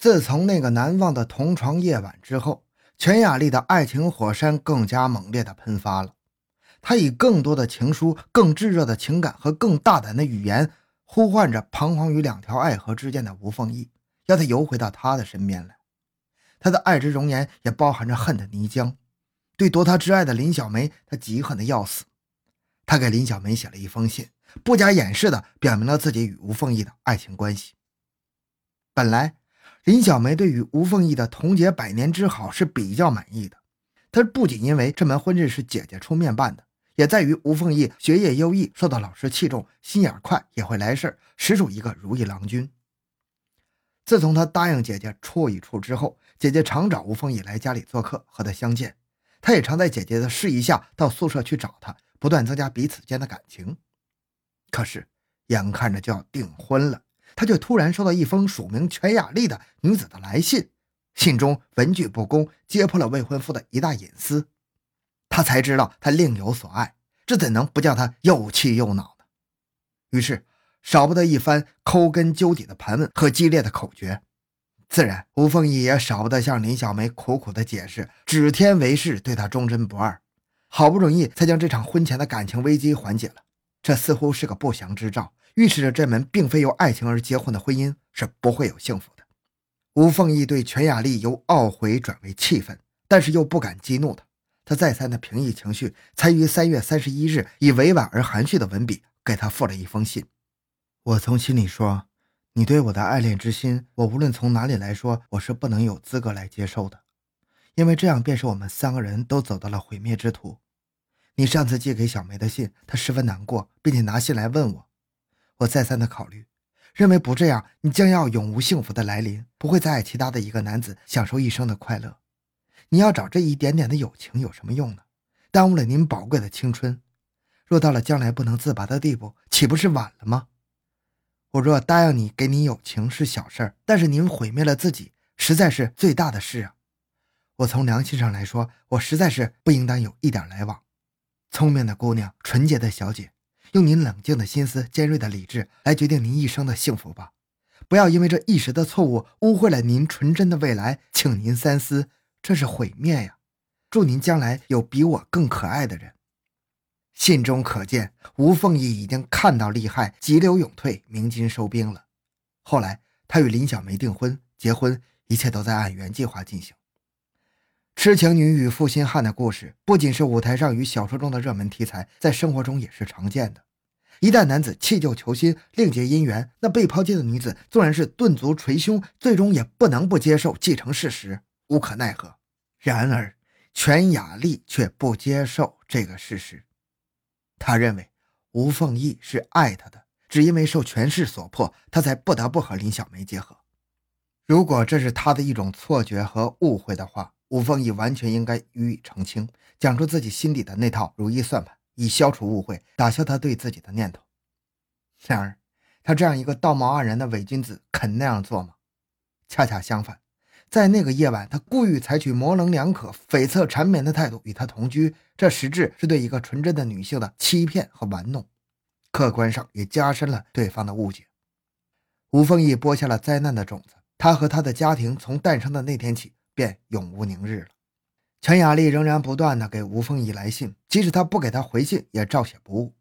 自从那个难忘的同床夜晚之后，全雅丽的爱情火山更加猛烈地喷发了。她以更多的情书、更炙热的情感和更大胆的语言，呼唤着彷徨于两条爱河之间的吴凤仪，要他游回到他的身边来。他的爱之容颜也包含着恨的泥浆。对夺他之爱的林小梅，他嫉恨的要死。他给林小梅写了一封信，不加掩饰的表明了自己与吴凤仪的爱情关系。本来。林小梅对于吴凤仪的同结百年之好是比较满意的。她不仅因为这门婚事是姐姐出面办的，也在于吴凤仪学业优异，受到老师器重，心眼快，也会来事实属一个如意郎君。自从他答应姐姐处一处之后，姐姐常找吴凤仪来家里做客，和他相见。他也常在姐姐的示意下到宿舍去找她，不断增加彼此间的感情。可是，眼看着就要订婚了。他却突然收到一封署名全雅丽的女子的来信，信中文句不公，揭破了未婚夫的一大隐私。他才知道他另有所爱，这怎能不叫他又气又恼呢？于是少不得一番抠根究底的盘问和激烈的口诀。自然，吴凤仪也少不得向林小梅苦苦的解释，指天为誓对她忠贞不二。好不容易才将这场婚前的感情危机缓解了，这似乎是个不祥之兆。预示着这门并非由爱情而结婚的婚姻是不会有幸福的。吴凤仪对全雅丽由懊悔转为气愤，但是又不敢激怒她。他再三的平抑情绪，才于三月三十一日以委婉而含蓄的文笔给她附了一封信。我从心里说，你对我的爱恋之心，我无论从哪里来说，我是不能有资格来接受的，因为这样便是我们三个人都走到了毁灭之途。你上次寄给小梅的信，她十分难过，并且拿信来问我。我再三的考虑，认为不这样，你将要永无幸福的来临，不会再爱其他的一个男子，享受一生的快乐。你要找这一点点的友情有什么用呢？耽误了您宝贵的青春。若到了将来不能自拔的地步，岂不是晚了吗？我若答应你，给你友情是小事儿，但是您毁灭了自己，实在是最大的事啊！我从良心上来说，我实在是不应当有一点来往。聪明的姑娘，纯洁的小姐。用您冷静的心思、尖锐的理智来决定您一生的幸福吧，不要因为这一时的错误污秽了您纯真的未来，请您三思，这是毁灭呀！祝您将来有比我更可爱的人。信中可见，吴凤仪已经看到利害，急流勇退，鸣金收兵了。后来，他与林小梅订婚、结婚，一切都在按原计划进行。痴情女与负心汉的故事，不仅是舞台上与小说中的热门题材，在生活中也是常见的。一旦男子弃旧求新，另结姻缘，那被抛弃的女子纵然是顿足捶胸，最终也不能不接受既成事实，无可奈何。然而，全雅丽却不接受这个事实。他认为吴凤仪是爱他的，只因为受权势所迫，他才不得不和林小梅结合。如果这是他的一种错觉和误会的话，吴凤仪完全应该予以澄清，讲出自己心底的那套如意算盘，以消除误会，打消他对自己的念头。然而，他这样一个道貌岸然的伪君子，肯那样做吗？恰恰相反，在那个夜晚，他故意采取模棱两可、悱恻缠绵的态度与她同居，这实质是对一个纯真的女性的欺骗和玩弄，客观上也加深了对方的误解。吴凤仪播下了灾难的种子，他和他的家庭从诞生的那天起。便永无宁日了。全雅丽仍然不断的给吴凤仪来信，即使他不给他回信，也照写不误。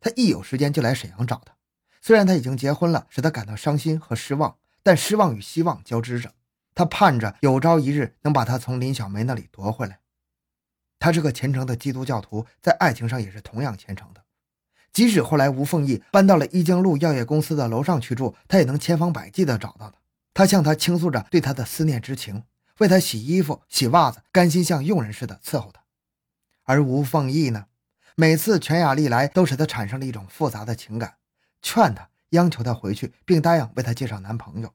他一有时间就来沈阳找他。虽然他已经结婚了，使他感到伤心和失望，但失望与希望交织着。他盼着有朝一日能把她从林小梅那里夺回来。他是个虔诚的基督教徒，在爱情上也是同样虔诚的。即使后来吴凤仪搬到了一经路药业公司的楼上去住，他也能千方百计地找到他。他向他倾诉着对他的思念之情。为他洗衣服、洗袜子，甘心像佣人似的伺候他。而吴凤仪呢，每次全雅丽来，都使他产生了一种复杂的情感，劝他、央求他回去，并答应为他介绍男朋友。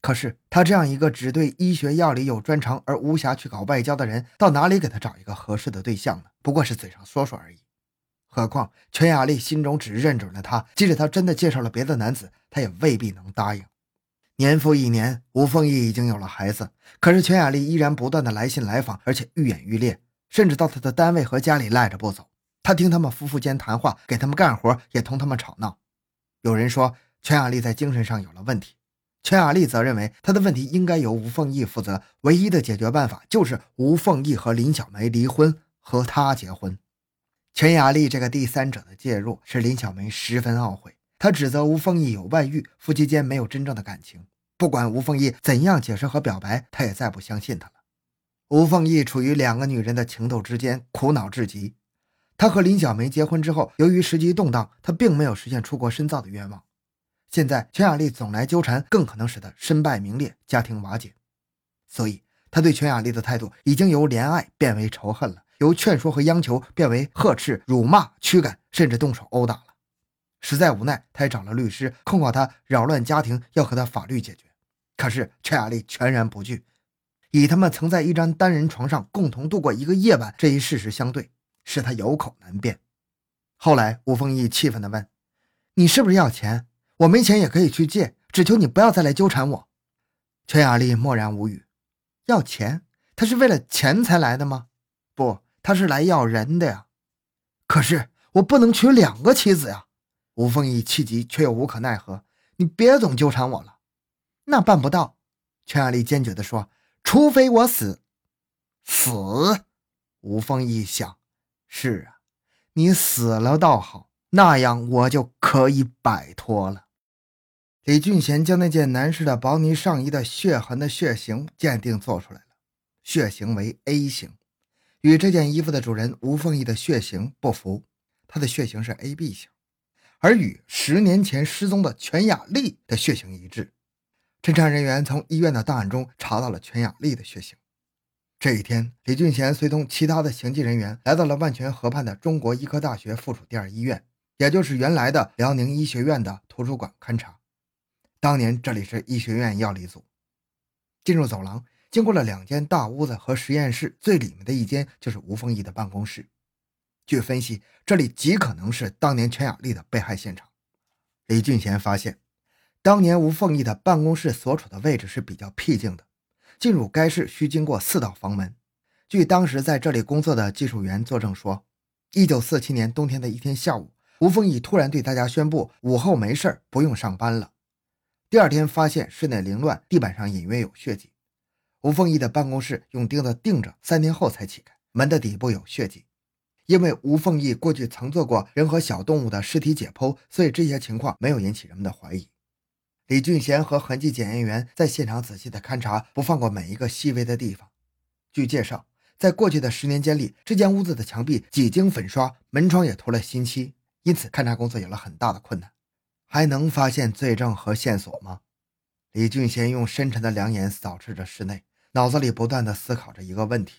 可是他这样一个只对医学药理有专长而无暇去搞外交的人，到哪里给他找一个合适的对象呢？不过是嘴上说说而已。何况全雅丽心中只认准了他，即使他真的介绍了别的男子，他也未必能答应。年复一年，吴凤仪已经有了孩子，可是全雅丽依然不断的来信来访，而且愈演愈烈，甚至到他的单位和家里赖着不走。他听他们夫妇间谈话，给他们干活，也同他们吵闹。有人说全雅丽在精神上有了问题，全雅丽则认为他的问题应该由吴凤仪负责，唯一的解决办法就是吴凤仪和林小梅离婚，和他结婚。全雅丽这个第三者的介入使林小梅十分懊悔，他指责吴凤仪有外遇，夫妻间没有真正的感情。不管吴凤仪怎样解释和表白，他也再不相信他了。吴凤仪处于两个女人的情窦之间，苦恼至极。她和林小梅结婚之后，由于时机动荡，她并没有实现出国深造的愿望。现在全雅丽总来纠缠，更可能使他身败名裂，家庭瓦解。所以，他对全雅丽的态度已经由怜爱变为仇恨了，由劝说和央求变为呵斥、辱骂、驱赶，甚至动手殴打了。实在无奈，他也找了律师，控告他扰乱家庭，要和他法律解决。可是全雅丽全然不惧，以他们曾在一张单人床上共同度过一个夜晚这一事实相对，使他有口难辩。后来，吴凤仪气愤地问：“你是不是要钱？”我没钱也可以去借，只求你不要再来纠缠我。全雅丽默然无语。要钱？他是为了钱才来的吗？不，他是来要人的呀。可是我不能娶两个妻子呀！吴凤仪气急却又无可奈何。你别总纠缠我了。那办不到。全雅丽坚决地说：“除非我死。”死？吴凤仪想：是啊，你死了倒好，那样我就可以摆脱了。李俊贤将那件男士的薄呢上衣的血痕的血型鉴定做出来了，血型为 A 型，与这件衣服的主人吴凤仪的血型不符，他的血型是 AB 型，而与十年前失踪的全雅丽的血型一致。侦查人员从医院的档案中查到了全雅丽的血型。这一天，李俊贤随同其他的刑警人员来到了万泉河畔的中国医科大学附属第二医院，也就是原来的辽宁医学院的图书馆勘察。当年这里是医学院药理组。进入走廊，经过了两间大屋子和实验室，最里面的一间就是吴凤仪的办公室。据分析，这里极可能是当年全雅丽的被害现场。李俊贤发现，当年吴凤仪的办公室所处的位置是比较僻静的，进入该室需经过四道房门。据当时在这里工作的技术员作证说，一九四七年冬天的一天下午，吴凤仪突然对大家宣布，午后没事不用上班了。第二天发现室内凌乱，地板上隐约有血迹。吴凤仪的办公室用钉子钉着，三天后才起开。门的底部有血迹，因为吴凤仪过去曾做过人和小动物的尸体解剖，所以这些情况没有引起人们的怀疑。李俊贤和痕迹检验员在现场仔细的勘查，不放过每一个细微的地方。据介绍，在过去的十年间里，这间屋子的墙壁几经粉刷，门窗也涂了新漆，因此勘查工作有了很大的困难。还能发现罪证和线索吗？李俊贤用深沉的两眼扫视着室内，脑子里不断的思考着一个问题：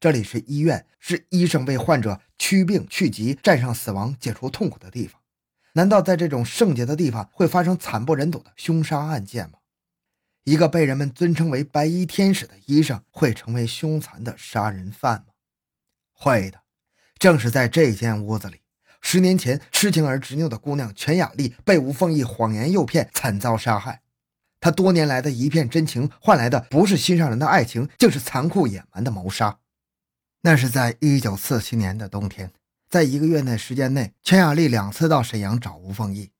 这里是医院，是医生为患者驱病去疾、战胜死亡、解除痛苦的地方。难道在这种圣洁的地方会发生惨不忍睹的凶杀案件吗？一个被人们尊称为“白衣天使”的医生会成为凶残的杀人犯吗？会的，正是在这间屋子里。十年前，痴情而执拗的姑娘全雅丽被吴凤仪谎言诱骗，惨遭杀害。她多年来的一片真情，换来的不是心上人的爱情，竟是残酷野蛮的谋杀。那是在一九四七年的冬天，在一个月内时间内，全雅丽两次到沈阳找吴凤仪。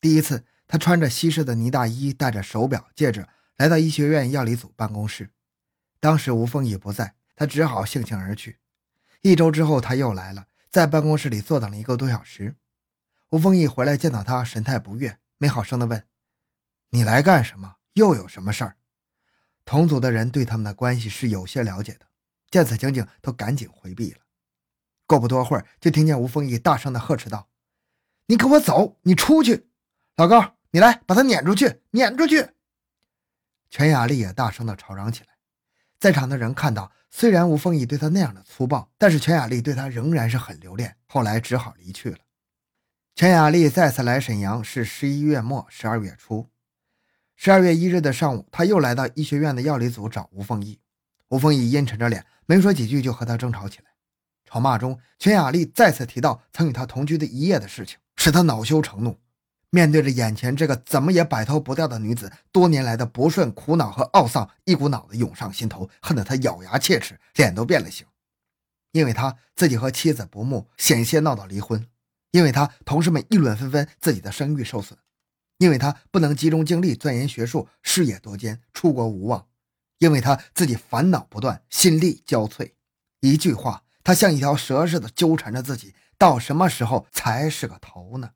第一次，她穿着西式的呢大衣，戴着手表、戒指，来到医学院药理组办公室。当时吴凤仪不在，她只好悻悻而去。一周之后，她又来了。在办公室里坐等了一个多小时，吴凤仪回来见到他，神态不悦，没好声的问：“你来干什么？又有什么事儿？”同组的人对他们的关系是有些了解的，见此情景都赶紧回避了。过不多会儿，就听见吴凤仪大声的呵斥道：“你给我走！你出去！老高，你来把他撵出去！撵出去！”全雅丽也大声的吵嚷起来。在场的人看到，虽然吴凤仪对他那样的粗暴，但是全雅丽对他仍然是很留恋。后来只好离去了。全雅丽再次来沈阳是十一月末、十二月初。十二月一日的上午，他又来到医学院的药理组找吴凤仪。吴凤仪阴沉着脸，没说几句就和他争吵起来。吵骂中，全雅丽再次提到曾与他同居的一夜的事情，使他恼羞成怒。面对着眼前这个怎么也摆脱不掉的女子，多年来的不顺、苦恼和懊丧一股脑的涌上心头，恨得他咬牙切齿，脸都变了形。因为他自己和妻子不睦，险些闹到离婚；因为他同事们议论纷纷，自己的声誉受损。因为他不能集中精力钻研学术，事业多艰，出国无望；因为他自己烦恼不断，心力交瘁。一句话，他像一条蛇似的纠缠着自己，到什么时候才是个头呢？